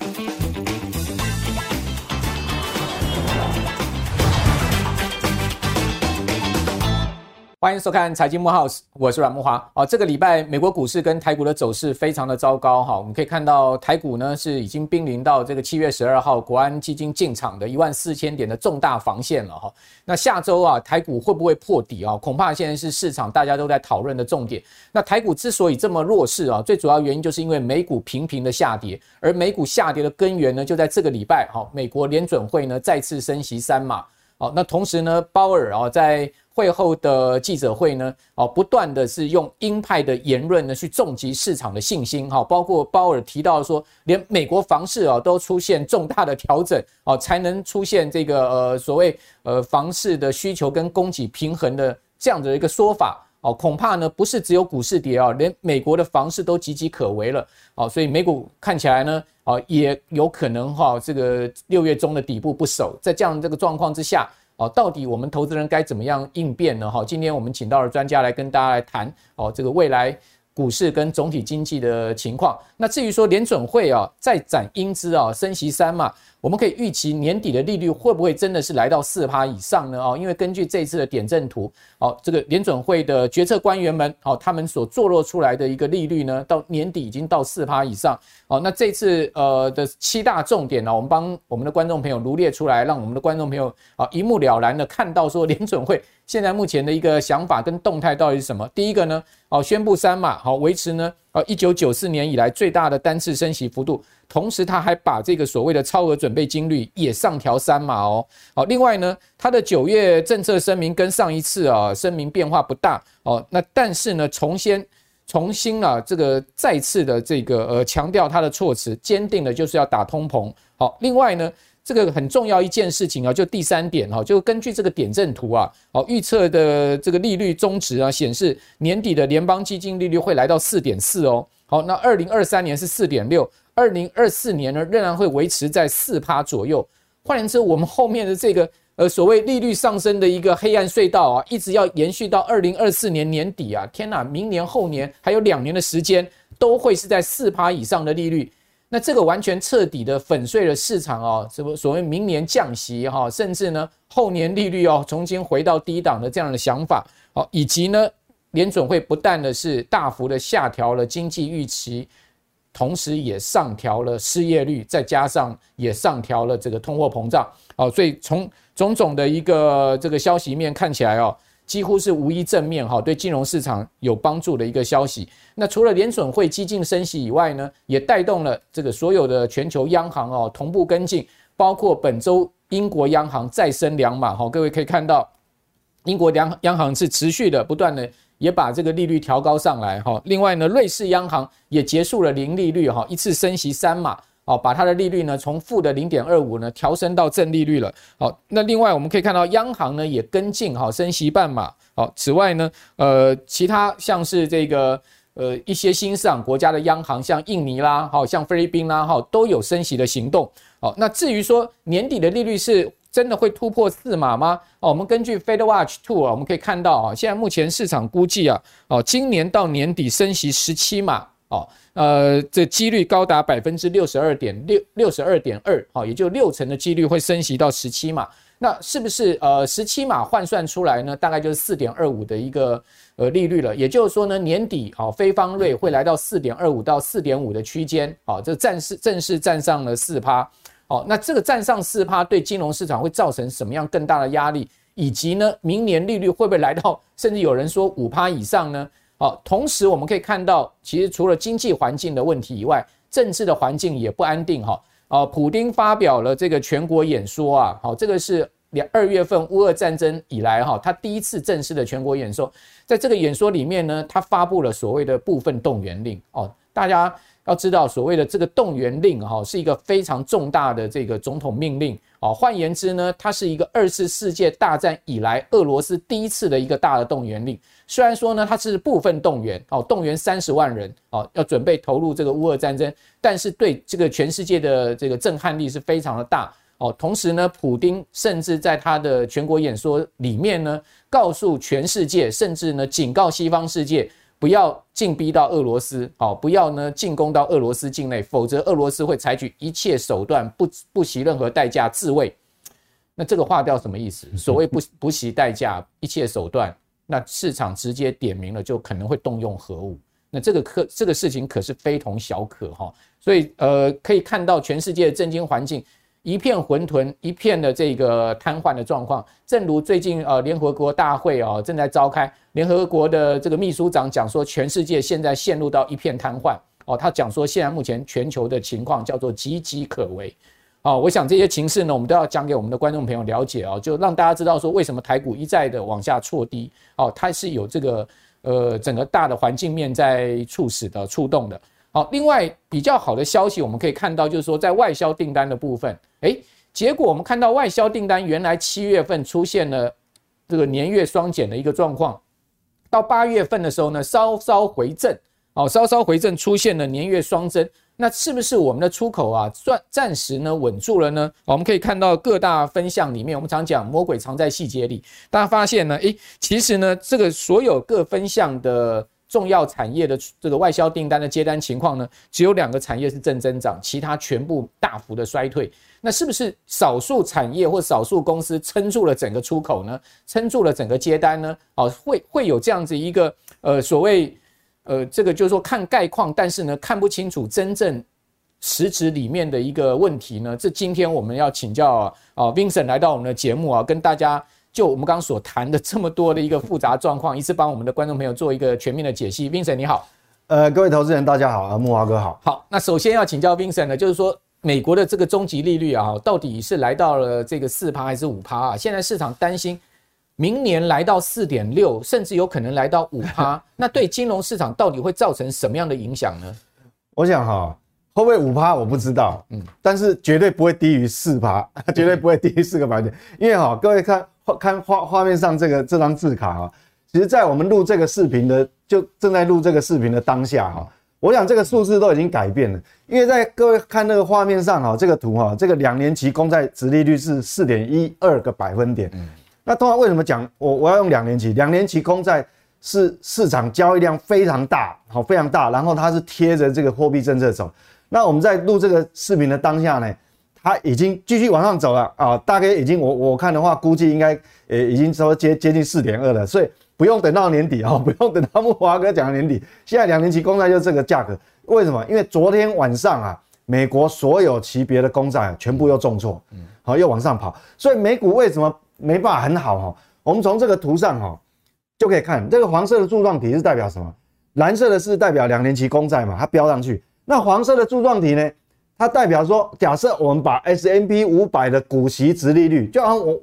Bye. 欢迎收看财经慕 House，我是阮木华。哦，这个礼拜美国股市跟台股的走势非常的糟糕哈。我们可以看到台股呢是已经濒临到这个七月十二号国安基金进场的一万四千点的重大防线了哈。那下周啊台股会不会破底啊？恐怕现在是市场大家都在讨论的重点。那台股之所以这么弱势啊，最主要原因就是因为美股频频的下跌，而美股下跌的根源呢就在这个礼拜哈，美国联准会呢再次升息三码。好，那同时呢，鲍尔啊在会后的记者会呢，哦，不断的是用鹰派的言论呢去重击市场的信心，哈，包括鲍尔提到说，连美国房市啊都出现重大的调整，哦，才能出现这个呃所谓呃房市的需求跟供给平衡的这样的一个说法，哦，恐怕呢不是只有股市跌啊，连美国的房市都岌岌可危了，哦，所以美股看起来呢，哦，也有可能哈，这个六月中的底部不守，在这样这个状况之下。哦，到底我们投资人该怎么样应变呢？哈，今天我们请到了专家来跟大家来谈哦，这个未来股市跟总体经济的情况。那至于说联准会啊，再展英姿啊，升息三嘛。我们可以预期年底的利率会不会真的是来到四趴以上呢？哦，因为根据这次的点阵图，哦，这个联准会的决策官员们，哦，他们所坐落出来的一个利率呢，到年底已经到四趴以上。哦，那这次呃的七大重点呢，我们帮我们的观众朋友罗列出来，让我们的观众朋友啊一目了然的看到说联准会现在目前的一个想法跟动态到底是什么。第一个呢，哦，宣布三码，好，维持呢，呃，一九九四年以来最大的单次升息幅度。同时，他还把这个所谓的超额准备金率也上调三码哦。好，另外呢，他的九月政策声明跟上一次啊声明变化不大哦。那但是呢，重新重新啊这个再次的这个呃强调他的措辞，坚定的就是要打通膨。好，另外呢，这个很重要一件事情啊，就第三点哈，就根据这个点阵图啊，哦预测的这个利率中值啊，显示年底的联邦基金利率会来到四点四哦。好，那二零二三年是四点六。二零二四年呢，仍然会维持在四趴左右。换言之，我们后面的这个呃所谓利率上升的一个黑暗隧道啊，一直要延续到二零二四年年底啊！天哪，明年后年还有两年的时间，都会是在四趴以上的利率。那这个完全彻底的粉碎了市场啊，什么所谓明年降息哈，甚至呢后年利率哦重新回到低档的这样的想法哦，以及呢联准会不但的是大幅的下调了经济预期。同时也上调了失业率，再加上也上调了这个通货膨胀，哦，所以从种种的一个这个消息面看起来哦，几乎是无一正面哈，对金融市场有帮助的一个消息。那除了联准会激进升息以外呢，也带动了这个所有的全球央行哦同步跟进，包括本周英国央行再升两码哈，各位可以看到，英国央央行是持续的不断的。也把这个利率调高上来哈，另外呢，瑞士央行也结束了零利率哈，一次升息三码，哦，把它的利率呢从负的零点二五呢调升到正利率了。好，那另外我们可以看到，央行呢也跟进哈，升息半码。好，此外呢，呃，其他像是这个呃一些新市场国家的央行，像印尼啦，好，像菲律宾啦，哈，都有升息的行动。好，那至于说年底的利率是。真的会突破四码吗？哦，我们根据 FedWatch Two 啊，我们可以看到啊，现在目前市场估计啊，哦，今年到年底升息十七码，哦，呃，这几率高达百分之六十二点六六十二点二，哦，也就六成的几率会升息到十七码。那是不是呃十七码换算出来呢？大概就是四点二五的一个呃利率了。也就是说呢，年底哦，非方瑞会来到四点二五到四点五的区间，哦，这正式正式站上了四趴。哦，那这个站上四趴对金融市场会造成什么样更大的压力？以及呢，明年利率会不会来到，甚至有人说五趴以上呢？哦，同时我们可以看到，其实除了经济环境的问题以外，政治的环境也不安定哈。哦，普丁发表了这个全国演说啊，好，这个是两二月份乌俄战争以来哈，他第一次正式的全国演说，在这个演说里面呢，他发布了所谓的部分动员令哦，大家。要知道，所谓的这个动员令，哈，是一个非常重大的这个总统命令，哦，换言之呢，它是一个二次世界大战以来俄罗斯第一次的一个大的动员令。虽然说呢，它是部分动员，哦，动员三十万人，哦，要准备投入这个乌俄战争，但是对这个全世界的这个震撼力是非常的大，哦，同时呢，普丁甚至在他的全国演说里面呢，告诉全世界，甚至呢，警告西方世界。不要进逼到俄罗斯，好，不要呢进攻到俄罗斯境内，否则俄罗斯会采取一切手段，不不惜任何代价自卫。那这个划掉什么意思？所谓不不惜代价，一切手段，那市场直接点名了，就可能会动用核武。那这个可这个事情可是非同小可哈。所以呃，可以看到全世界的震惊环境。一片混沌，一片的这个瘫痪的状况。正如最近呃联合国大会哦正在召开，联合国的这个秘书长讲说，全世界现在陷入到一片瘫痪哦。他讲说，现在目前全球的情况叫做岌岌可危。哦，我想这些情势呢，我们都要讲给我们的观众朋友了解啊，就让大家知道说，为什么台股一再的往下挫低哦，它是有这个呃整个大的环境面在促使的触动的。好，另外比较好的消息，我们可以看到，就是说在外销订单的部分，诶，结果我们看到外销订单原来七月份出现了这个年月双减的一个状况，到八月份的时候呢，稍稍回正，哦，稍稍回正，出现了年月双增，那是不是我们的出口啊，暂暂时呢稳住了呢？我们可以看到各大分项里面，我们常讲魔鬼藏在细节里，大家发现呢，诶，其实呢，这个所有各分项的。重要产业的这个外销订单的接单情况呢，只有两个产业是正增长，其他全部大幅的衰退。那是不是少数产业或少数公司撑住了整个出口呢？撑住了整个接单呢？哦，会会有这样子一个呃所谓呃这个就是说看概况，但是呢看不清楚真正实质里面的一个问题呢？这今天我们要请教啊，啊 Vincent 来到我们的节目啊，跟大家。就我们刚刚所谈的这么多的一个复杂状况，一次帮我们的观众朋友做一个全面的解析。Vincent 你好，呃，各位投资人大家好啊，木华哥好。好，那首先要请教 Vincent 呢，就是说美国的这个终极利率啊，到底是来到了这个四趴还是五趴啊？现在市场担心明年来到四点六，甚至有可能来到五趴，那对金融市场到底会造成什么样的影响呢？我想哈，会不会五趴我不知道，嗯，但是绝对不会低于四趴，绝对不会低于四个百分点，因为哈，各位看。看画画面上这个这张字卡哈，其实，在我们录这个视频的，就正在录这个视频的当下哈，我想这个数字都已经改变了，因为在各位看那个画面上哈，这个图哈，这个两年期公债殖利率是四点一二个百分点。嗯那通常为什么讲我我要用两年期？两年期公债是市场交易量非常大，好非常大，然后它是贴着这个货币政策走。那我们在录这个视频的当下呢？它已经继续往上走了啊，大概已经我我看的话，估计应该呃已经说接接近四点二了，所以不用等到年底啊，不用等到木华哥讲的年底，现在两年期公债就这个价格，为什么？因为昨天晚上啊，美国所有级别的公债全部又重挫，嗯，好又往上跑，所以美股为什么没办法很好哈？我们从这个图上哈就可以看，这个黄色的柱状体是代表什么？蓝色的是代表两年期公债嘛，它飙上去，那黄色的柱状体呢？它代表说，假设我们把 S M P 五百的股息殖利率，就好像我，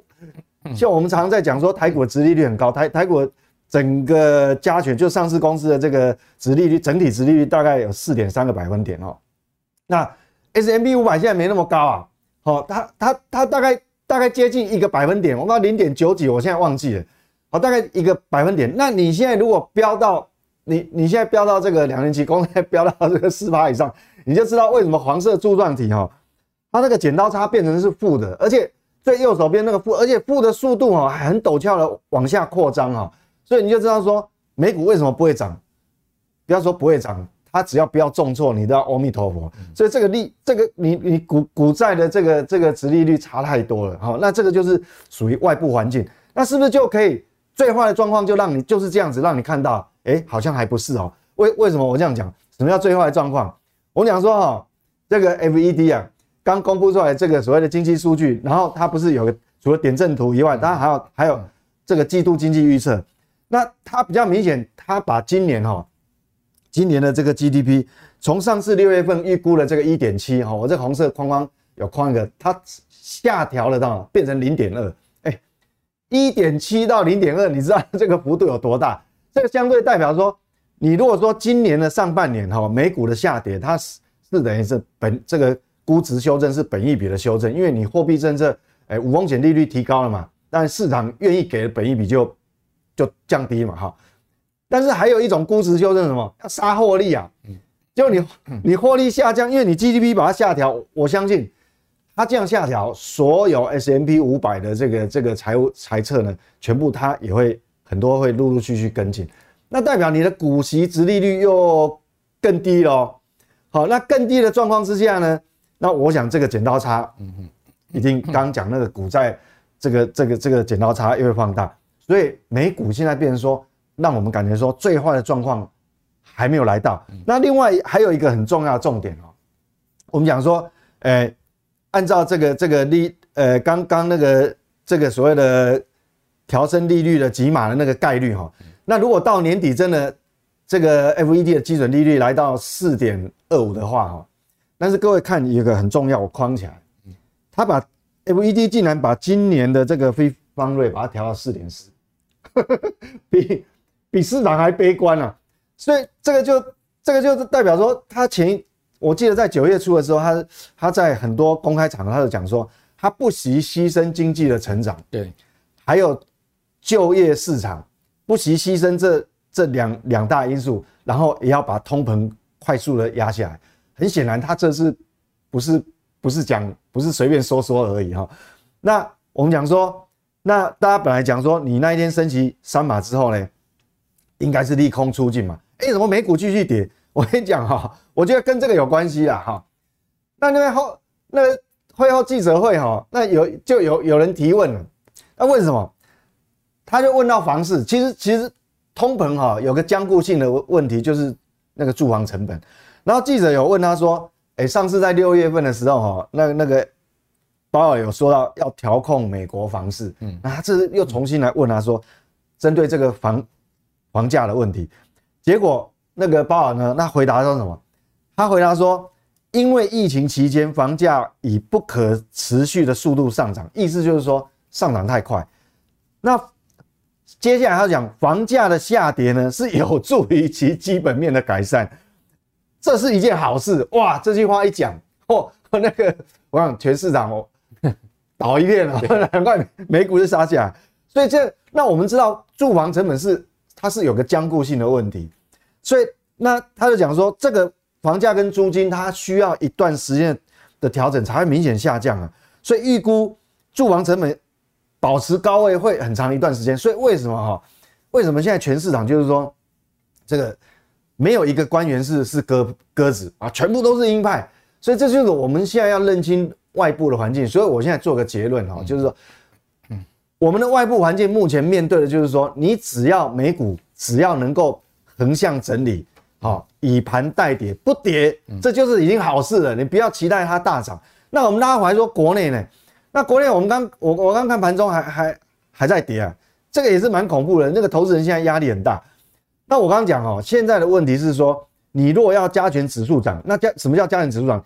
像我们常常在讲说台股的殖利率很高，台台股整个加权就上市公司的这个殖利率，整体殖利率大概有四点三个百分点哦。那 S M P 五百现在没那么高啊，好，它它它大概大概接近一个百分点，我刚零点九几，我现在忘记了，好，大概一个百分点。那你现在如果飙到你你现在飙到这个两年期公债飙到这个四八以上。你就知道为什么黄色柱状体哈，它那个剪刀差变成是负的，而且最右手边那个负，而且负的速度哈还很陡峭的往下扩张哈，所以你就知道说美股为什么不会涨，不要说不会涨，它只要不要重挫，你都要阿弥陀佛。所以这个利，这个你你股股债的这个这个值利率差太多了哈，那这个就是属于外部环境，那是不是就可以最坏的状况就让你就是这样子让你看到，哎，好像还不是哦，为为什么我这样讲？什么叫最坏的状况？我讲说哈，这个 FED 啊，刚公布出来这个所谓的经济数据，然后它不是有个除了点阵图以外，它还有还有这个季度经济预测。那它比较明显，它把今年哈，今年的这个 GDP 从上次六月份预估的这个一点七哈，我这红色框框有框一个，它下调了到变成零点二，哎，一点七到零点二，你知道这个幅度有多大？这个相对代表说。你如果说今年的上半年哈，美股的下跌，它是是等于是本这个估值修正是本益比的修正，因为你货币政策诶无风险利率提高了嘛，但市场愿意给的本益比就就降低嘛哈。但是还有一种估值修正什么？要杀获利啊，就你你获利下降，因为你 GDP 把它下调，我相信它这样下调，所有 S M P 五百的这个这个财务财测呢，全部它也会很多会陆陆续续跟进。那代表你的股息殖利率又更低咯。好，那更低的状况之下呢，那我想这个剪刀差，嗯哼，一定刚讲那个股债这个这个这个剪刀差又会放大，所以美股现在变成说，让我们感觉说最坏的状况还没有来到。那另外还有一个很重要的重点哦，我们讲说，诶，按照这个这个利，呃，刚刚那个这个所谓的调升利率的几码的那个概率哈，那如果到年底真的这个 FED 的基准利率来到四点二五的话哈，但是各位看一个很重要，我框起来，他把 FED 竟然把今年的这个非方瑞把它调到四点四，比比市场还悲观啊，所以这个就这个就是代表说，他前我记得在九月初的时候，他他在很多公开场合他就讲说，他不惜牺牲经济的成长，对，还有就业市场，不惜牺牲这这两两大因素，然后也要把通膨快速的压下来。很显然，他这是不是不是讲不是随便说说而已哈。那我们讲说，那大家本来讲说，你那一天升级三码之后呢？应该是利空出尽嘛？哎，怎么美股继续跌？我跟你讲哈，我觉得跟这个有关系啦哈。那那边后那个会后记者会哈，那有就有有人提问了，那为什么？他就问到房市，其实其实通膨哈有个僵固性的问题，就是那个住房成本。然后记者有问他说，哎，上次在六月份的时候哈，那那个鲍尔有说到要调控美国房市，嗯，那他这次又重新来问他说，针对这个房。房价的问题，结果那个鲍尔呢？那回答说什么？他回答说，因为疫情期间房价以不可持续的速度上涨，意思就是说上涨太快。那接下来他讲房价的下跌呢，是有助于其基本面的改善，这是一件好事哇！这句话一讲，哦，那个我想全市场哦 倒一片了，难怪美股就杀起来。所以这那我们知道住房成本是。它是有个坚固性的问题，所以那他就讲说，这个房价跟租金它需要一段时间的调整才会明显下降啊，所以预估住房成本保持高位会很长一段时间。所以为什么哈？为什么现在全市场就是说这个没有一个官员是是鸽鸽子啊，全部都是鹰派？所以这就是我们现在要认清外部的环境。所以我现在做个结论哈，就是说。嗯我们的外部环境目前面对的就是说，你只要美股只要能够横向整理，好，以盘代跌不跌，这就是已经好事了。你不要期待它大涨。那我们拉回来说国内呢？那国内我们刚我我刚看盘中还还还在跌啊，这个也是蛮恐怖的。那个投资人现在压力很大。那我刚刚讲哦，现在的问题是说，你如果要加权指数涨，那加什么叫加权指数涨？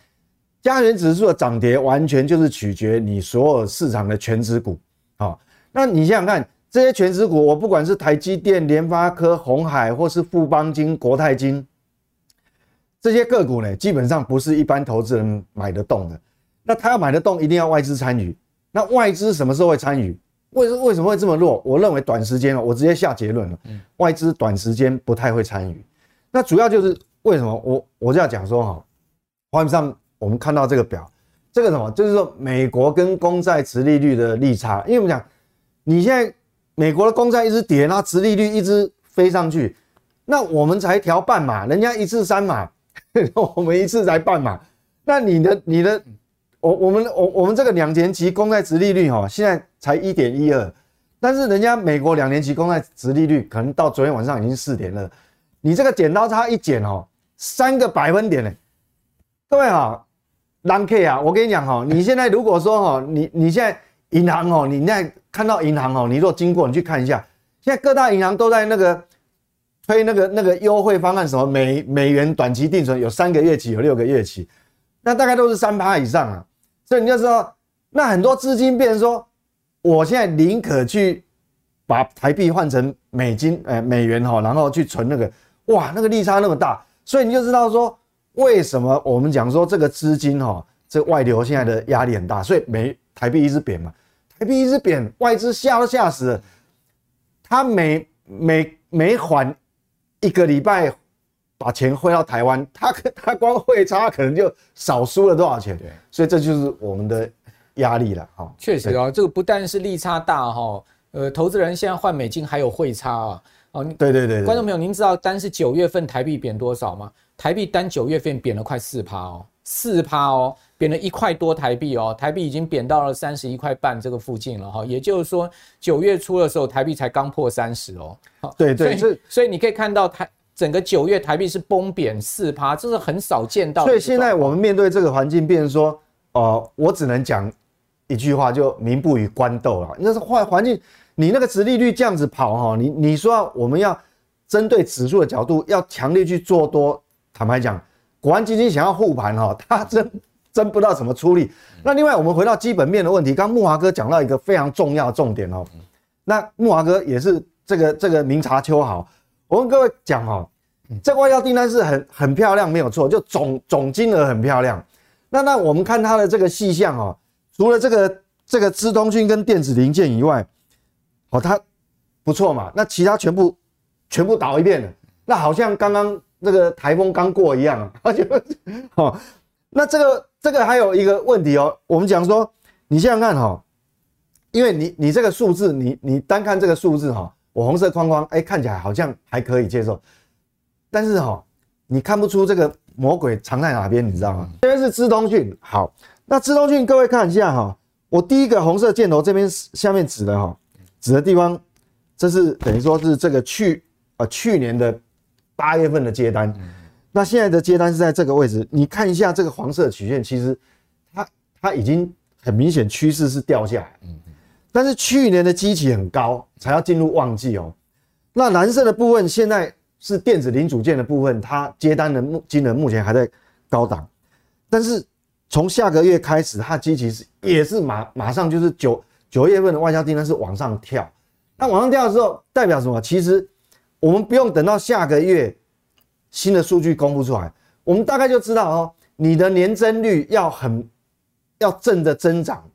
加权指数的涨跌完全就是取决你所有市场的权值股，好。那你想想看，这些权值股，我不管是台积电、联发科、鸿海，或是富邦金、国泰金，这些个股呢，基本上不是一般投资人买得动的。那他要买得动，一定要外资参与。那外资什么时候会参与？为为什么会这么弱？我认为短时间哦，我直接下结论了，外资短时间不太会参与。那主要就是为什么？我我就要讲说哈，画面上我们看到这个表，这个什么？就是说美国跟公债殖利率的利差，因为我们讲。你现在美国的公债一直跌，那殖利率一直飞上去，那我们才调半码，人家一次三码，我们一次才半码。那你的你的，我我们我我们这个两年期公债殖利率哈，现在才一点一二，但是人家美国两年期公债殖利率可能到昨天晚上已经四点二，你这个剪刀差一剪哦，三个百分点呢。各位哈，蓝 K 啊，我跟你讲哈，你现在如果说哈，你你现在。银行哦，你现在看到银行哦，你如果经过，你去看一下，现在各大银行都在那个推那个那个优惠方案，什么美美元短期定存有三个月期，有六个月期，那大概都是三趴以上啊。所以你就知道，那很多资金变成说，我现在宁可去把台币换成美金，呃美元哈，然后去存那个，哇，那个利差那么大，所以你就知道说，为什么我们讲说这个资金哈，这外流现在的压力很大，所以美。台币一直贬嘛，台币一直贬，外资吓都吓死了。他每每每缓一个礼拜把钱汇到台湾，他他光汇差可能就少输了多少钱。对，所以这就是我们的压力了。哈，确实啊，这个不但是利差大哈，呃，投资人现在换美金还有汇差啊。哦，对对对，对，观众朋友，您知道单是九月份台币贬多少吗？台币单九月份贬了快四趴哦，四趴哦，贬了一块多台币哦，台币已经贬到了三十一块半这个附近了哈。也就是说，九月初的时候，台币才刚破三十哦。对对，所以所以你可以看到台整个九月台币是崩贬四趴，这是很少见到。所以现在我们面对这个环境，变成说，哦、呃，我只能讲一句话，就民不与官斗了。那是坏环境。你那个殖利率这样子跑哈，你你说我们要针对指数的角度要强烈去做多，坦白讲，国安基金想要护盘哈，他真真不知道怎么出力。那另外我们回到基本面的问题，刚木华哥讲到一个非常重要的重点哦，那木华哥也是这个这个明察秋毫，我跟各位讲哈，这个外销订单是很很漂亮，没有错，就总总金额很漂亮。那那我们看它的这个细项哦，除了这个这个资通讯跟电子零件以外。哦，它不错嘛，那其他全部全部倒一遍了，那好像刚刚那个台风刚过一样啊，而 且哦，那这个这个还有一个问题哦，我们讲说，你想想看哈，因为你你这个数字，你你单看这个数字哈，我红色框框哎看起来好像还可以接受，但是哈，你看不出这个魔鬼藏在哪边，你知道吗？这边是资通讯，好，那资通讯各位看一下哈，我第一个红色箭头这边下面指的哈。指的地方，这是等于说是这个去呃去年的八月份的接单，那现在的接单是在这个位置，你看一下这个黄色曲线，其实它它已经很明显趋势是掉下来，但是去年的基期很高，才要进入旺季哦。那蓝色的部分现在是电子零组件的部分，它接单的目金额目前还在高档，但是从下个月开始，它基期是也是马马上就是九。九月份的外销订单是往上跳，那往上跳的时候代表什么？其实我们不用等到下个月新的数据公布出来，我们大概就知道哦，你的年增率要很要正的增长，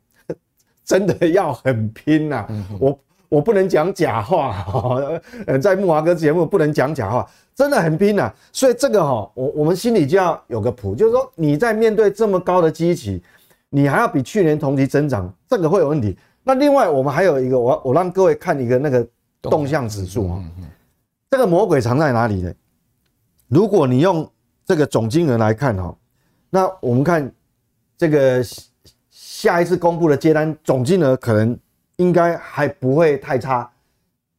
真的要很拼呐、啊。我我不能讲假话哦，在木华哥节目不能讲假话，真的很拼呐、啊。所以这个哈，我我们心里就要有个谱，就是说你在面对这么高的基期，你还要比去年同期增长，这个会有问题。那另外，我们还有一个，我我让各位看一个那个动向指数啊，这个魔鬼藏在哪里呢？如果你用这个总金额来看哈，那我们看这个下一次公布的接单总金额可能应该还不会太差，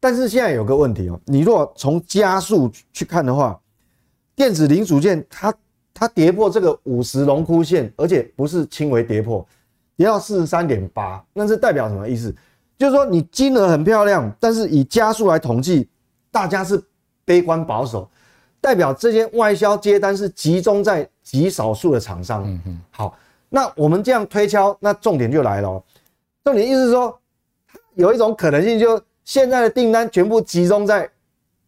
但是现在有个问题哦，你若从加速去看的话，电子零组件它它跌破这个五十龙枯线，而且不是轻微跌破。跌到四十三点八，那是代表什么意思？就是说你金额很漂亮，但是以加速来统计，大家是悲观保守，代表这些外销接单是集中在极少数的厂商。嗯嗯。好，那我们这样推敲，那重点就来了。重点意思是说，有一种可能性，就现在的订单全部集中在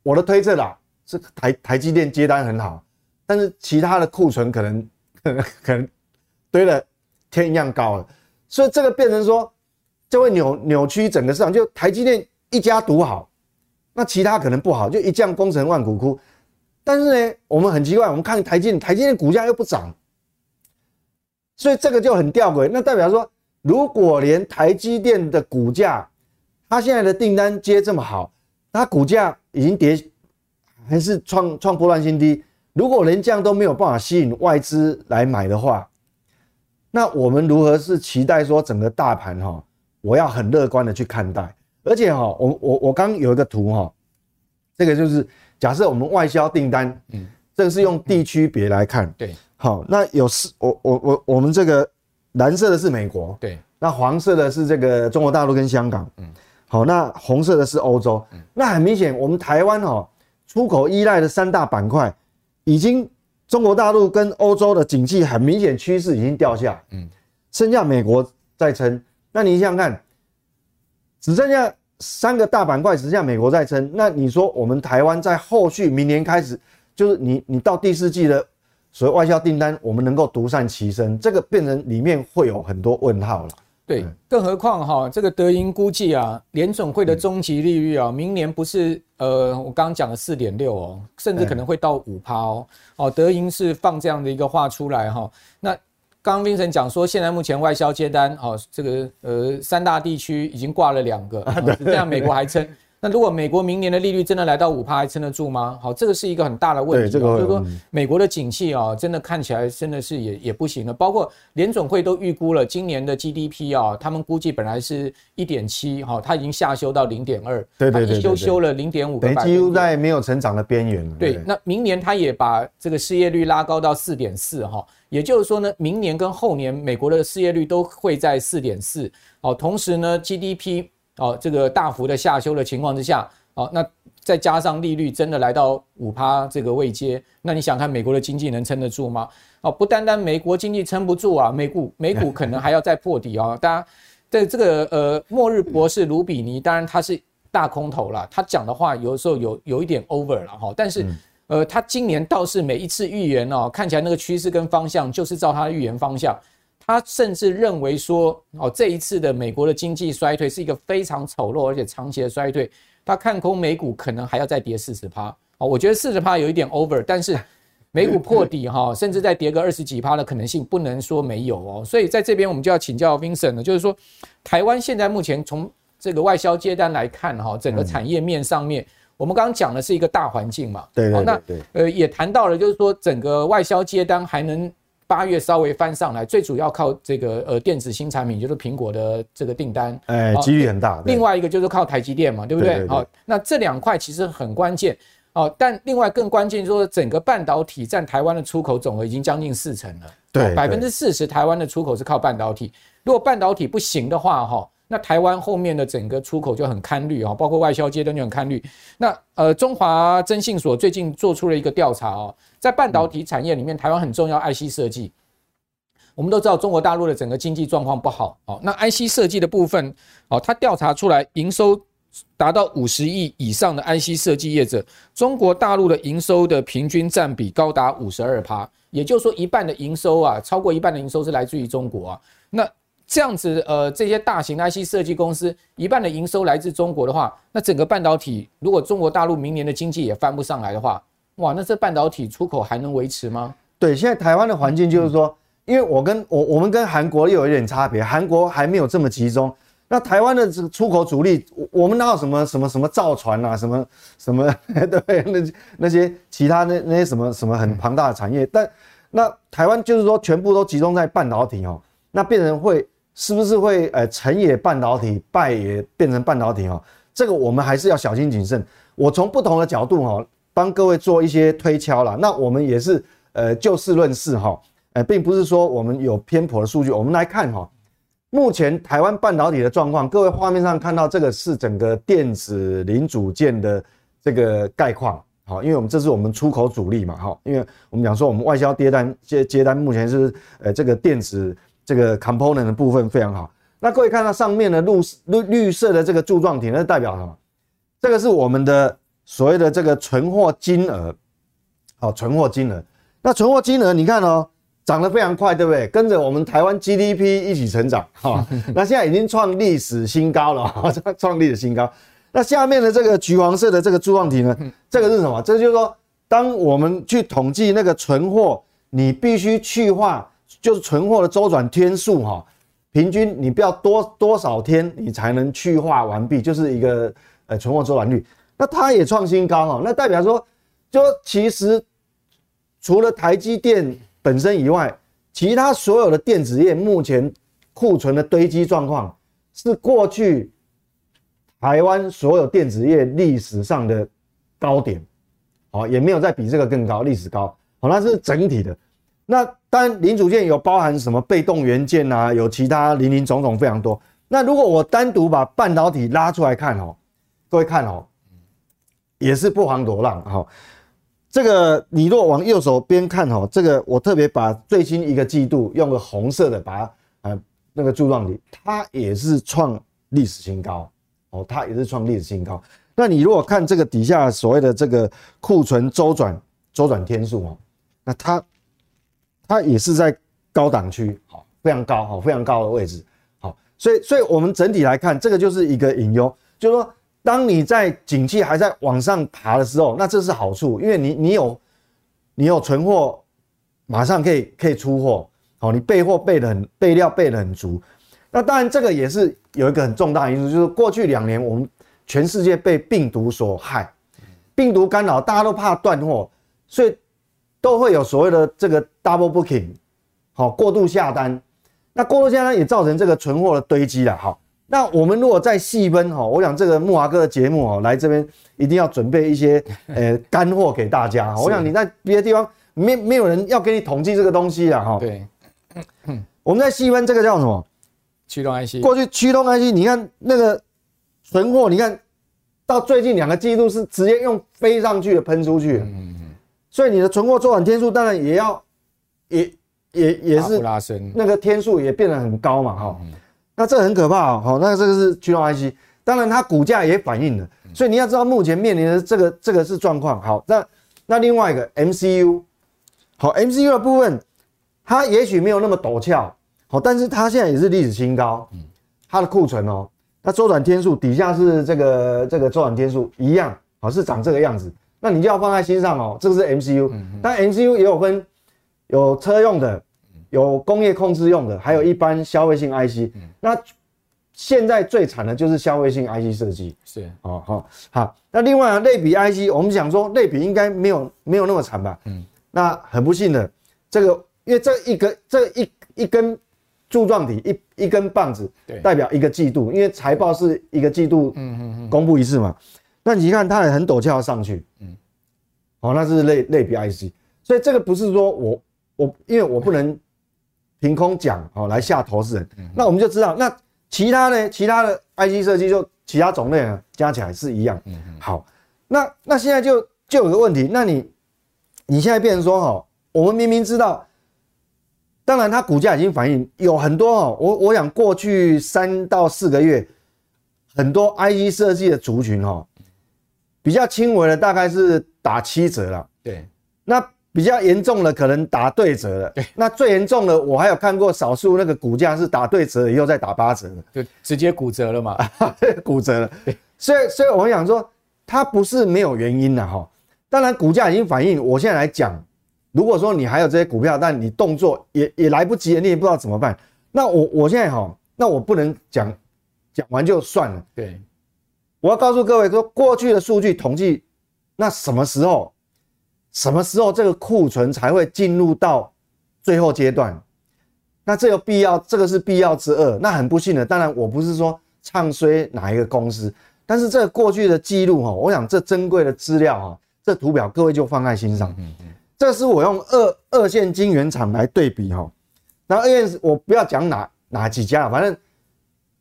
我的推测啦，是台台积电接单很好，但是其他的库存可能 可能可能堆了天一样高了。所以这个变成说，就会扭扭曲整个市场，就台积电一家独好，那其他可能不好，就一将功成万骨枯。但是呢，我们很奇怪，我们看台积电，台积电股价又不涨，所以这个就很吊诡。那代表说，如果连台积电的股价，它现在的订单接这么好，它股价已经跌，还是创创波段新低。如果连这样都没有办法吸引外资来买的话，那我们如何是期待说整个大盘哈，我要很乐观的去看待，而且哈，我我我刚有一个图哈，这个就是假设我们外销订单，嗯，这个是用地区别来看，对，好，那有四，我我我我们这个蓝色的是美国，对，那黄色的是这个中国大陆跟香港，嗯，好，那红色的是欧洲，嗯那很明显我们台湾哦出口依赖的三大板块已经。中国大陆跟欧洲的景气很明显趋势已经掉下，嗯，剩下美国在撑。那你想想看，只剩下三个大板块，只剩下美国在撑。那你说我们台湾在后续明年开始，就是你你到第四季的所以外销订单，我们能够独善其身，这个变成里面会有很多问号了。对，更何况哈，这个德银估计啊，联准会的终极利率啊，明年不是呃，我刚刚讲的四点六哦，甚至可能会到五趴哦。哦，德银是放这样的一个话出来哈。那刚刚 Vincent 讲说，现在目前外销接单哦，这个呃三大地区已经挂了两个，这样美国还撑。那如果美国明年的利率真的来到五趴，还撑得住吗？好，这个是一个很大的问题。这个就是说美国的景气啊，真的看起来真的是也也不行了。包括联准会都预估了今年的 GDP 啊，他们估计本来是一点七，哈，它已经下修到零点二，对对对，一修修了零点五个百分点，几乎在没有成长的边缘。对，那明年它也把这个失业率拉高到四点四，哈，也就是说呢，明年跟后年美国的失业率都会在四点四，哦，同时呢，GDP 哦这个大幅的下修的情况之下。哦，那再加上利率真的来到五趴这个位阶，那你想看美国的经济能撑得住吗？哦，不单单美国经济撑不住啊，美股美股可能还要再破底啊。大家对这个呃末日博士卢比尼，当然他是大空头了，他讲的话有的时候有有一点 over 了哈。但是呃，他今年倒是每一次预言哦，看起来那个趋势跟方向就是照他的预言方向。他甚至认为说哦，这一次的美国的经济衰退是一个非常丑陋而且长期的衰退。他看空美股可能还要再跌四十趴，我觉得四十趴有一点 over，但是美股破底哈，甚至再跌个二十几趴的可能性不能说没有哦。所以在这边我们就要请教 Vincent 了，就是说台湾现在目前从这个外销接单来看哈，整个产业面上面，我们刚刚讲的是一个大环境嘛，对对对，那呃也谈到了，就是说整个外销接单还能。八月稍微翻上来，最主要靠这个呃电子新产品，就是苹果的这个订单，哎，几率很大。另外一个就是靠台积电嘛，对不对？好，那这两块其实很关键哦。但另外更关键就是整个半导体占台湾的出口总额已经将近四成了，对，百分之四十台湾的出口是靠半导体。如果半导体不行的话，哈。那台湾后面的整个出口就很堪虑啊，包括外销阶段就很堪虑。那呃，中华征信所最近做出了一个调查哦，在半导体产业里面，台湾很重要 IC 设计。我们都知道中国大陆的整个经济状况不好哦，那 IC 设计的部分哦，它调查出来营收达到五十亿以上的 IC 设计业者，中国大陆的营收的平均占比高达五十二趴，也就是说一半的营收啊，超过一半的营收是来自于中国啊，那。这样子，呃，这些大型 IC 设计公司一半的营收来自中国的话，那整个半导体如果中国大陆明年的经济也翻不上来的话，哇，那这半导体出口还能维持吗？对，现在台湾的环境就是说，因为我跟我我们跟韩国又有一点差别，韩国还没有这么集中。那台湾的这个出口主力，我们哪有什么什么什么造船啊，什么什么 对，那那些其他那那些什么什么很庞大的产业，但那台湾就是说全部都集中在半导体哦，那变成会。是不是会呃成也半导体，败也变成半导体哈？这个我们还是要小心谨慎。我从不同的角度哈，帮各位做一些推敲啦。那我们也是呃就事论事哈，呃，并不是说我们有偏颇的数据。我们来看哈，目前台湾半导体的状况，各位画面上看到这个是整个电子零组件的这个概况，好，因为我们这是我们出口主力嘛，哈，因为我们讲说我们外销接单接接单目前是呃这个电子。这个 component 的部分非常好。那各位看到上面的绿绿绿色的这个柱状体，那代表什么？这个是我们的所谓的这个存货金额，好，存货金额。那存货金额你看哦，涨得非常快，对不对？跟着我们台湾 GDP 一起成长，哈。那现在已经创历史新高了，哈，创历史新高。那下面的这个橘黄色的这个柱状体呢？这个是什么？这就是说，当我们去统计那个存货，你必须去化。就是存货的周转天数哈，平均你不要多多少天你才能去化完毕，就是一个呃存货周转率。那它也创新高哈，那代表说，就其实除了台积电本身以外，其他所有的电子业目前库存的堆积状况是过去台湾所有电子业历史上的高点，好，也没有再比这个更高历史高，好，那是整体的。那当然，零组件有包含什么被动元件啊，有其他林林总总非常多。那如果我单独把半导体拉出来看哦，各位看哦，也是不遑多让哈。这个你若往右手边看哦，这个我特别把最新一个季度用个红色的把它呃那个柱状体，它也是创历史新高哦，它也是创历史新高。那你如果看这个底下所谓的这个库存周转周转天数哦，那它。它也是在高档区，好，非常高，好，非常高的位置，好，所以，所以我们整体来看，这个就是一个隐忧，就是说，当你在景气还在往上爬的时候，那这是好处，因为你你有你有存货，马上可以可以出货，好，你备货备的很，备料备的很足。那当然，这个也是有一个很重大的因素，就是过去两年我们全世界被病毒所害，病毒干扰，大家都怕断货，所以都会有所谓的这个 double booking，好，过度下单。那过度下单也造成这个存货的堆积了。好，那我们如果再细分哈，我想这个木华哥的节目哦，来这边一定要准备一些 呃干货给大家。我想你在别的地方没没有人要给你统计这个东西了哈。对，我们在细分这个叫什么？驱动 IC。过去驱动 IC，你看那个存货，你看到最近两个季度是直接用飞上去的喷出去。所以你的存货周转天数当然也要也。也也是拉升，那个天数也变得很高嘛，哈，那这很可怕哦，好，那这个是驱动 IC，当然它股价也反映了，所以你要知道目前面临的这个这个是状况，好，那那另外一个 MCU，好，MCU 的部分，它也许没有那么陡峭，好，但是它现在也是历史新高，它的库存哦，它周转天数底下是这个这个周转天数一样，好，是长这个样子，那你就要放在心上哦，这个是 MCU，但 MCU 也有分有车用的。有工业控制用的，还有一般消费性 IC。嗯、那现在最惨的就是消费性 IC 设计。是，哦，好，好。那另外啊，类比 IC，我们想说类比应该没有没有那么惨吧？嗯。那很不幸的，这个因为这一个这一一根柱状体一一根棒子，代表一个季度，因为财报是一个季度嗯嗯嗯公布一次嘛。那你看它也很陡峭上去，嗯。哦，那是类类比 IC，所以这个不是说我我因为我不能。凭空讲哦，来吓投资人，那我们就知道，那其他呢？其他的 IC 设计就其他种类啊，加起来是一样。好，那那现在就就有个问题，那你你现在变成说哈，我们明明知道，当然它股价已经反映有很多哦，我我想过去三到四个月，很多 IC 设计的族群哈，比较轻微的大概是打七折了。对，那。比较严重的可能打对折了，对，那最严重的我还有看过少数那个股价是打对折以后再打八折的，就直接骨折了嘛，骨折了。对，所以所以我想说，它不是没有原因的哈。当然股价已经反映，我现在来讲，如果说你还有这些股票，但你动作也也来不及了，你也不知道怎么办。那我我现在哈，那我不能讲讲完就算了。对，我要告诉各位说，过去的数据统计，那什么时候？什么时候这个库存才会进入到最后阶段？那这个必要，这个是必要之二。那很不幸的，当然我不是说唱衰哪一个公司，但是这个过去的记录哈，我想这珍贵的资料哈，这图表各位就放在心上。嗯嗯。这是我用二二线晶圆厂来对比哈。那二线我不要讲哪哪几家，反正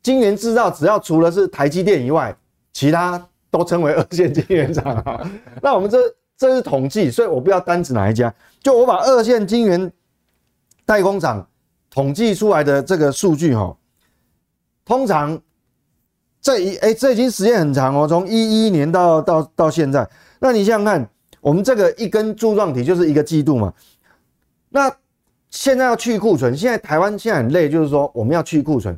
晶圆制造只要除了是台积电以外，其他都称为二线晶圆厂哈。那我们这。这是统计，所以我不要单指哪一家，就我把二线晶圆代工厂统计出来的这个数据哈，通常这一哎，这已经时间很长哦，从一一年到到到现在，那你想想看，我们这个一根柱状体就是一个季度嘛，那现在要去库存，现在台湾现在很累，就是说我们要去库存，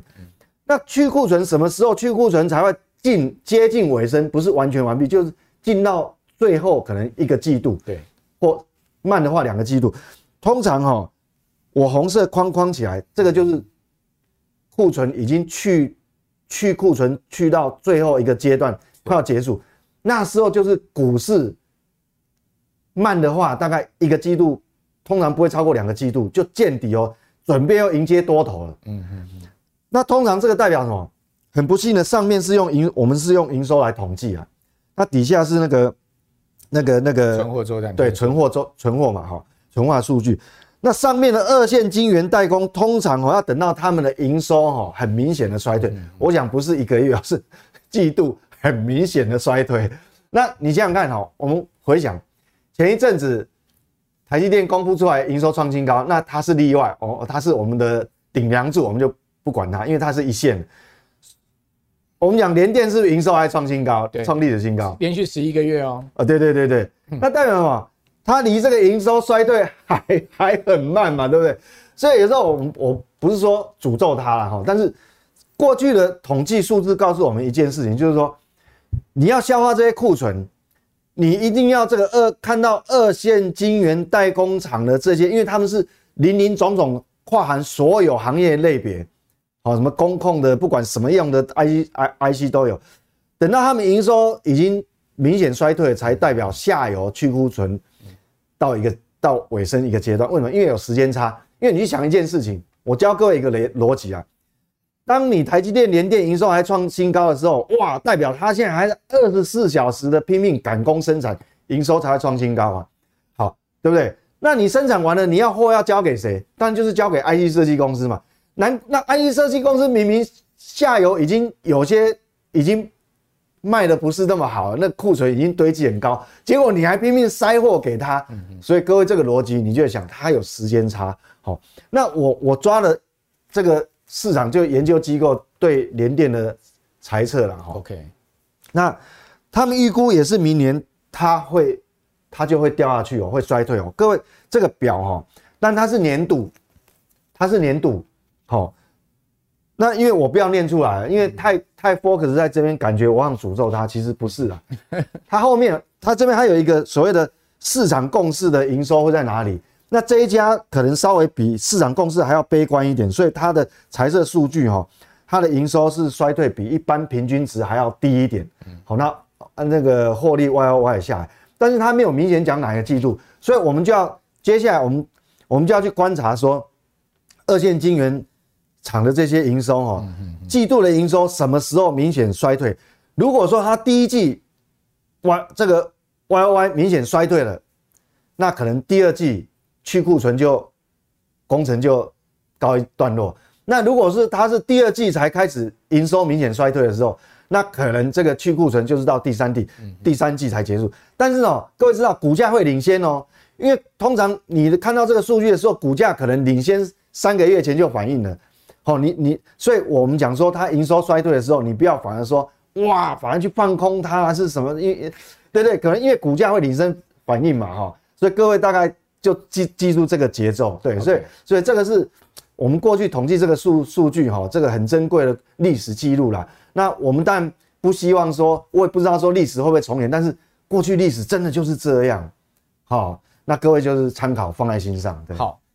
那去库存什么时候去库存才会近接近尾声？不是完全完毕，就是进到。最后可能一个季度，对，或慢的话两个季度。通常哈、喔，我红色框框起来，这个就是库存已经去去库存去到最后一个阶段，快要结束。那时候就是股市慢的话，大概一个季度，通常不会超过两个季度就见底哦，准备要迎接多头了。嗯嗯嗯。那通常这个代表什么？很不幸的，上面是用营，我们是用营收来统计啊，那底下是那个。那个那个存货周转对存货周存货嘛哈，存货数据。那上面的二线晶圆代工通常哦要等到他们的营收哈很明显的衰退，我想不是一个月，是季度很明显的衰退。那你想想看哈，我们回想前一阵子台积电公布出来营收创新高，那它是例外哦，它是我们的顶梁柱，我们就不管它，因为它是一线。我们讲联电是不是营收还创新高，创历史新高，连续十一个月哦。啊，对对对对，那代表什么？它离这个营收衰退还还很慢嘛，对不对？所以有时候我我不是说诅咒它了哈，但是过去的统计数字告诉我们一件事情，就是说你要消化这些库存，你一定要这个二看到二线晶圆代工厂的这些，因为他们是林林总总跨含所有行业类别。哦，什么工控的，不管什么样的 IC、I、IC 都有。等到他们营收已经明显衰退，才代表下游去库存到一个到尾声一个阶段。为什么？因为有时间差。因为你去想一件事情，我教各位一个逻逻辑啊。当你台积电、联电营收还创新高的时候，哇，代表它现在还是二十四小时的拼命赶工生产，营收才会创新高啊。好，对不对？那你生产完了，你要货要交给谁？当然就是交给 IC 设计公司嘛。那那安逸设计公司明明下游已经有些已经卖的不是那么好了，那库存已经堆积很高，结果你还拼命塞货给他。所以各位这个逻辑，你就想，它有时间差。好，那我我抓了这个。市场就研究机构对联电的猜测了哈，OK，那他们预估也是明年它会它就会掉下去哦，会衰退哦。各位这个表哈，但它是年度，它是年度，好，那因为我不要念出来，因为太太 focus 在这边，感觉我想诅咒他，其实不是啊。他后面他这边还有一个所谓的市场共识的营收会在哪里？那这一家可能稍微比市场共识还要悲观一点，所以它的财测数据哈，它的营收是衰退比一般平均值还要低一点。好，那按那个获利 Y O Y 下来，但是它没有明显讲哪个季度，所以我们就要接下来我们我们就要去观察说，二线晶圆厂的这些营收哈，季度的营收什么时候明显衰退？如果说它第一季 Y 这个 Y O Y 明显衰退了，那可能第二季。去库存就工程就告一段落。那如果是它是第二季才开始营收明显衰退的时候，那可能这个去库存就是到第三季，第三季才结束。但是哦，各位知道股价会领先哦，因为通常你看到这个数据的时候，股价可能领先三个月前就反应了。好，你你，所以我们讲说它营收衰退的时候，你不要反而说哇，反而去放空它是什么？因为对对，可能因为股价会领先反应嘛哈，所以各位大概。就记记住这个节奏，对，所以所以这个是我们过去统计这个数数据哈，这个很珍贵的历史记录啦。那我们当然不希望说，我也不知道说历史会不会重演，但是过去历史真的就是这样。好，那各位就是参考放在心上。对，好，那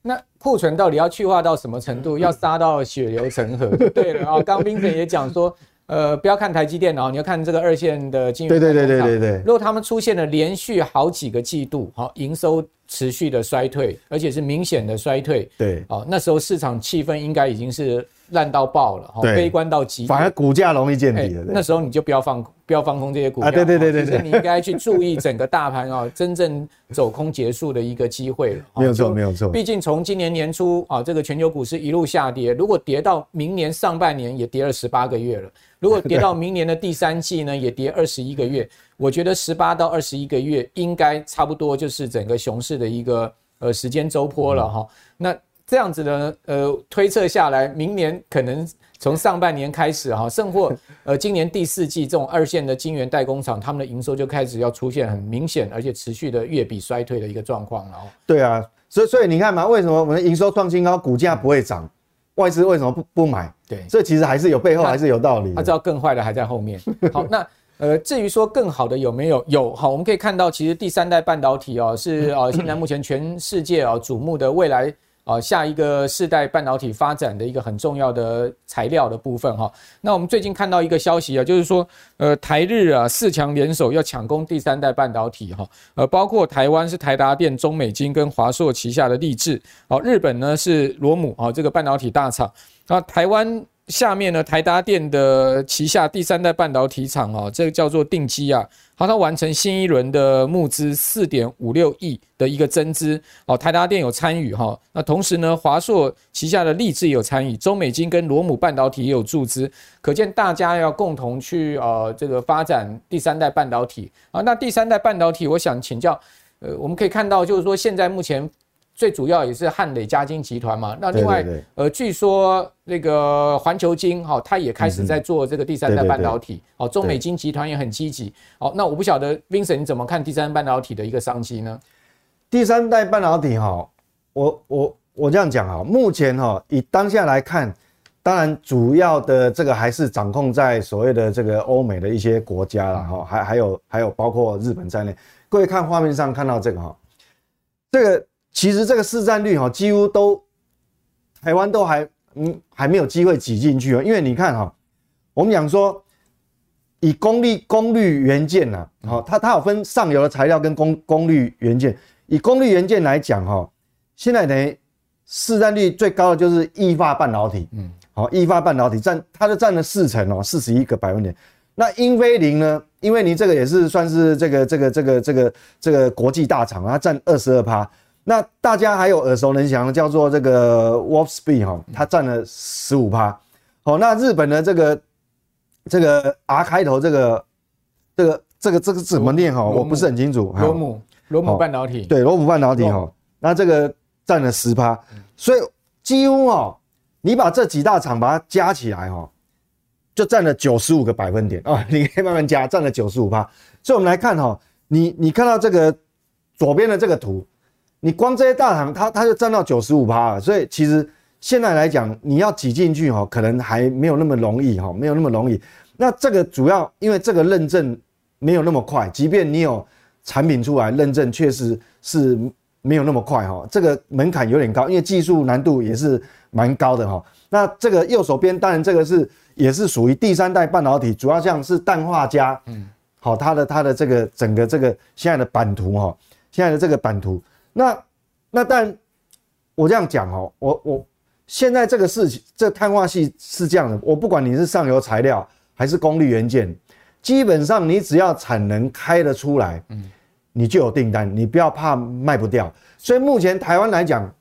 库存到底要去化到什么程度？要杀到血流成河？对了啊，刚刚 Vincent 也讲说。呃，不要看台积电哦，你要看这个二线的金融。对对对对对对。如果他们出现了连续好几个季度，好营收持续的衰退，而且是明显的衰退，对，哦，那时候市场气氛应该已经是。烂到爆了，哈，悲观到极，反而股价容易见底了。那时候你就不要放，不要放空这些股票。啊，对对对对对，你应该去注意整个大盘啊，真正走空结束的一个机会了。没有错，没有错。毕竟从今年年初啊，这个全球股市一路下跌，如果跌到明年上半年也跌了十八个月了，如果跌到明年的第三季呢，也跌二十一个月。我觉得十八到二十一个月应该差不多就是整个熊市的一个呃时间周波了哈。那这样子呢，呃，推测下来，明年可能。从上半年开始哈，甚或呃，今年第四季这种二线的晶圆代工厂，他们的营收就开始要出现很明显而且持续的月比衰退的一个状况了哦。对啊，所以所以你看嘛，为什么我们的营收创新高，股价不会涨？外资为什么不不买？对，这其实还是有背后还是有道理。他知道更坏的还在后面。好，那呃，至于说更好的有没有？有。好，我们可以看到，其实第三代半导体哦，是呃，现在目前全世界啊瞩目的未来。啊，下一个世代半导体发展的一个很重要的材料的部分哈。那我们最近看到一个消息啊，就是说，呃，台日啊四强联手要抢攻第三代半导体哈。呃，包括台湾是台达电、中美金跟华硕旗下的力智，好，日本呢是罗姆啊这个半导体大厂，那台湾。下面呢，台达电的旗下第三代半导体厂哦，这个叫做定基啊，好，它完成新一轮的募资四点五六亿的一个增资，哦，台达电有参与哈，那同时呢，华硕旗下的力智也有参与，中美晶跟罗姆半导体也有注资，可见大家要共同去呃这个发展第三代半导体啊。那第三代半导体，我想请教，呃，我们可以看到就是说现在目前。最主要也是汉磊嘉金集团嘛，那另外，呃，据说那个环球金哈，它也开始在做这个第三代半导体，好，中美金集团也很积极，好，那我不晓得 Vincent 你怎么看第三代半导体的一个商机呢？第三代半导体哈，我我我这样讲啊，目前哈以当下来看，当然主要的这个还是掌控在所谓的这个欧美的一些国家了哈，还还有还有包括日本在内，各位看画面上看到这个哈，这个。其实这个市占率哈，几乎都台湾都还嗯还没有机会挤进去哦，因为你看哈，我们讲说以功率功率元件呐，好，它它有分上游的材料跟功功率元件。以功率元件来讲哈，现在呢市占率最高的就是意法半导体，嗯，好，意法半导体占它就占了四成哦，四十一个百分点。那英飞凌呢？英飞凌这个也是算是这个这个这个这个这个国际大厂，它占二十二趴。那大家还有耳熟能详的叫做这个 Wolfspeed 哈，它占了十五趴。好，那日本的这个。这个 R 开头，这个这个这个这个怎么念哈？我不是很清楚。罗姆罗姆半导体，对，罗姆半导体哈。那这个占了十趴，所以几乎哦，你把这几大厂把它加起来哈，就占了九十五个百分点啊。你可以慢慢加，占了九十五趴。所以我们来看哈，你你看到这个左边的这个图，你光这些大厂，它它就占到九十五趴了。所以其实。现在来讲，你要挤进去哈，可能还没有那么容易哈，没有那么容易。那这个主要因为这个认证没有那么快，即便你有产品出来认证，确实是没有那么快哈。这个门槛有点高，因为技术难度也是蛮高的哈。那这个右手边，当然这个是也是属于第三代半导体，主要像是氮化镓，嗯，好，它的它的这个整个这个现在的版图哈，现在的这个版图。那那但我这样讲哦，我我。现在这个事情，这碳化系是这样的，我不管你是上游材料还是功率元件，基本上你只要产能开得出来，嗯，你就有订单，你不要怕卖不掉。所以目前台湾来讲，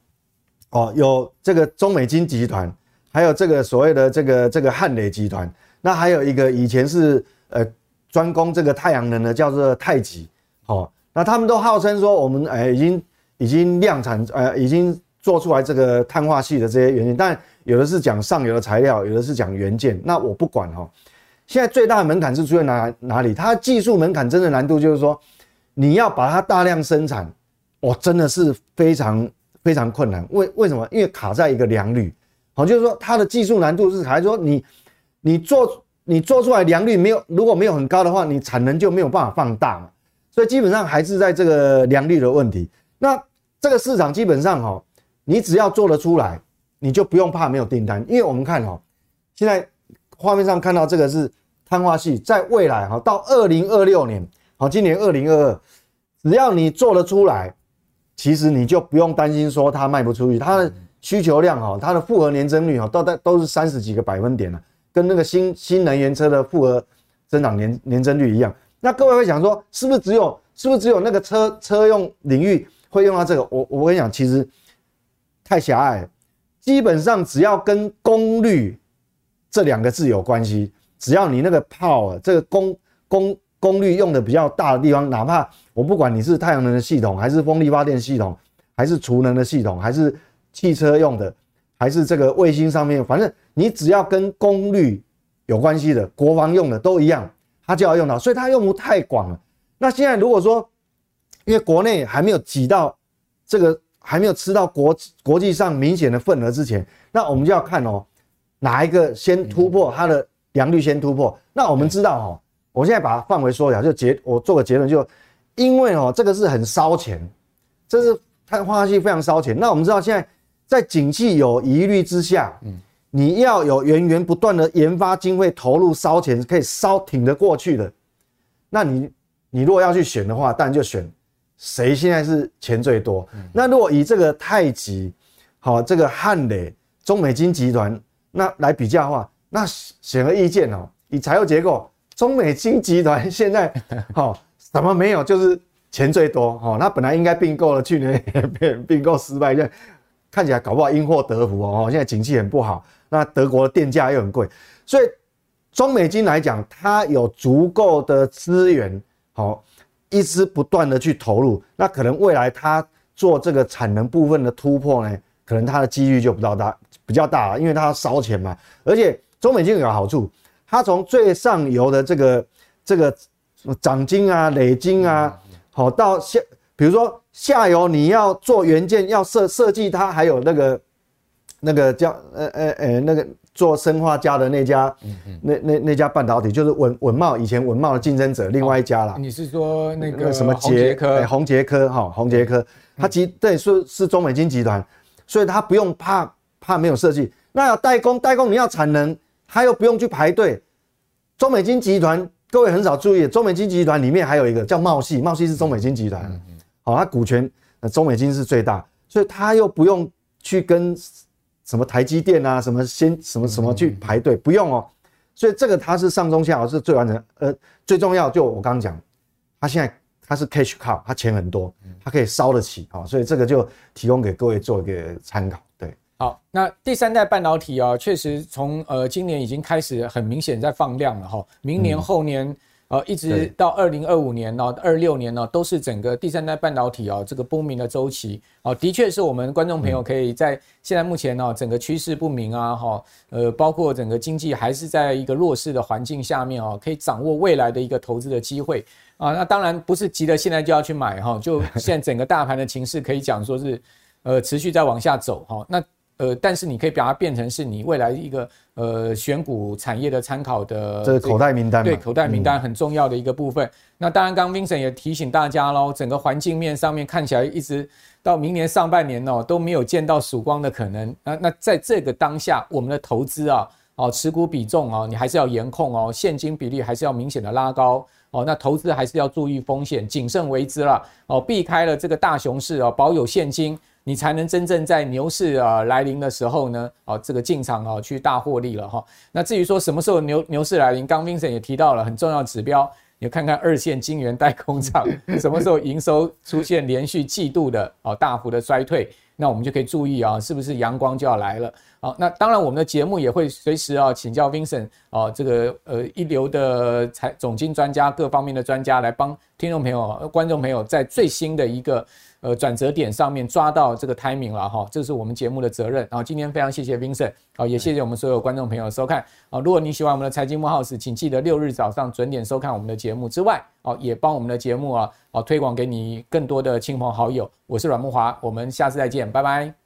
哦，有这个中美金集团，还有这个所谓的这个这个汉磊集团，那还有一个以前是呃专攻这个太阳能的，叫做太极，哦，那他们都号称说我们哎已经已经量产，呃已经。做出来这个碳化矽的这些元件，但有的是讲上游的材料，有的是讲元件。那我不管哈。现在最大的门槛是出现哪哪里？它技术门槛真的难度就是说，你要把它大量生产，哦，真的是非常非常困难。为为什么？因为卡在一个良率，好，就是说它的技术难度是还是说你你做你做出来良率没有，如果没有很高的话，你产能就没有办法放大嘛。所以基本上还是在这个良率的问题。那这个市场基本上哈。你只要做得出来，你就不用怕没有订单，因为我们看哦，现在画面上看到这个是碳化矽，在未来哈，到二零二六年，好，今年二零二二，只要你做得出来，其实你就不用担心说它卖不出去，它的需求量哈，它的复合年增率哈，都在都是三十几个百分点了，跟那个新新能源车的复合增长年年增率一样。那各位会想说，是不是只有是不是只有那个车车用领域会用到这个？我我跟你讲，其实。太狭隘，基本上只要跟功率这两个字有关系，只要你那个 power 这个功功功率用的比较大的地方，哪怕我不管你是太阳能的系统，还是风力发电系统，还是储能的系统，还是汽车用的，还是这个卫星上面，反正你只要跟功率有关系的，国防用的都一样，它就要用到，所以它用途太广了。那现在如果说，因为国内还没有挤到这个。还没有吃到国国际上明显的份额之前，那我们就要看哦，哪一个先突破它的良率先突破。那我们知道哦，我现在把它范围缩小，就结我做个结论，就因为哦这个是很烧钱，这是碳化矽非常烧钱。那我们知道现在在景气有疑虑之下，嗯，你要有源源不断的研发经费投入烧钱，可以烧挺得过去的。那你你如果要去选的话，当然就选。谁现在是钱最多？那如果以这个太极，好，这个汉磊、中美金集团，那来比较的话，那显而易见哦。以财务结构，中美金集团现在 好什么没有，就是钱最多。哦，那本来应该并购了，去年并 并购失败，现在看起来搞不好因祸得福哦。现在景气很不好，那德国的电价又很贵，所以中美金来讲，它有足够的资源，好。一直不断的去投入，那可能未来它做这个产能部分的突破呢，可能它的几率就比较大，比较大了，因为它要烧钱嘛。而且中美金有个好处，它从最上游的这个这个涨金啊、累金啊，好到下，比如说下游你要做元件，要设设计它，还有那个那个叫呃呃呃那个。做生化家的那家，那那那家半导体就是文文茂以前文茂的竞争者，另外一家啦。你是说那个什么杰科？宏杰科哈，宏杰科，它集对是是中美金集团，所以它不用怕怕没有设计。那要代工代工，你要产能，它又不用去排队。中美金集团各位很少注意，中美金集团里面还有一个叫茂系，茂系是中美金集团，好，它股权呃中美金是最大，所以它又不用去跟什么台积电啊，什么先什么什么去排队，不用哦。所以这个它是上中下是最完整，呃，最重要就我刚刚讲，它现在它是 cash cow，它钱很多，它可以烧得起啊，所以这个就提供给各位做一个参考。对，好，那第三代半导体啊，确实从呃今年已经开始很明显在放量了哈，明年后年。嗯呃，一直到二零二五年呢，二六年呢，都是整个第三代半导体啊这个不明的周期啊，的确是我们观众朋友可以在现在目前呢，整个趋势不明啊，哈，呃，包括整个经济还是在一个弱势的环境下面啊，可以掌握未来的一个投资的机会啊。那当然不是急着现在就要去买哈，就现在整个大盘的情势可以讲说是，呃，持续在往下走哈。那呃，但是你可以把它变成是你未来一个呃选股产业的参考的这个口袋名单，对，口袋名单很重要的一个部分。嗯、那当然，刚刚 Vincent 也提醒大家喽，整个环境面上面看起来一直到明年上半年哦都没有见到曙光的可能。那那在这个当下，我们的投资啊，哦持股比重哦，你还是要严控哦，现金比例还是要明显的拉高哦。那投资还是要注意风险，谨慎为之啦哦，避开了这个大熊市哦，保有现金。你才能真正在牛市啊来临的时候呢，哦，这个进场哦去大获利了哈。那至于说什么时候牛牛市来临，刚 Vincent 也提到了很重要指标，你看看二线晶圆代工厂 什么时候营收出现连续季度的哦大幅的衰退，那我们就可以注意啊，是不是阳光就要来了？好，那当然我们的节目也会随时啊请教 Vincent 哦，这个呃一流的财总经专家各方面的专家来帮听众朋友、观众朋友在最新的一个。呃，转折点上面抓到这个 timing 了哈，这是我们节目的责任。然后今天非常谢谢 Vincent，好，也谢谢我们所有观众朋友的收看。啊，如果你喜欢我们的财经幕 House，请记得六日早上准点收看我们的节目之外，哦，也帮我们的节目啊，哦，推广给你更多的亲朋好友。我是阮慕华，我们下次再见，拜拜。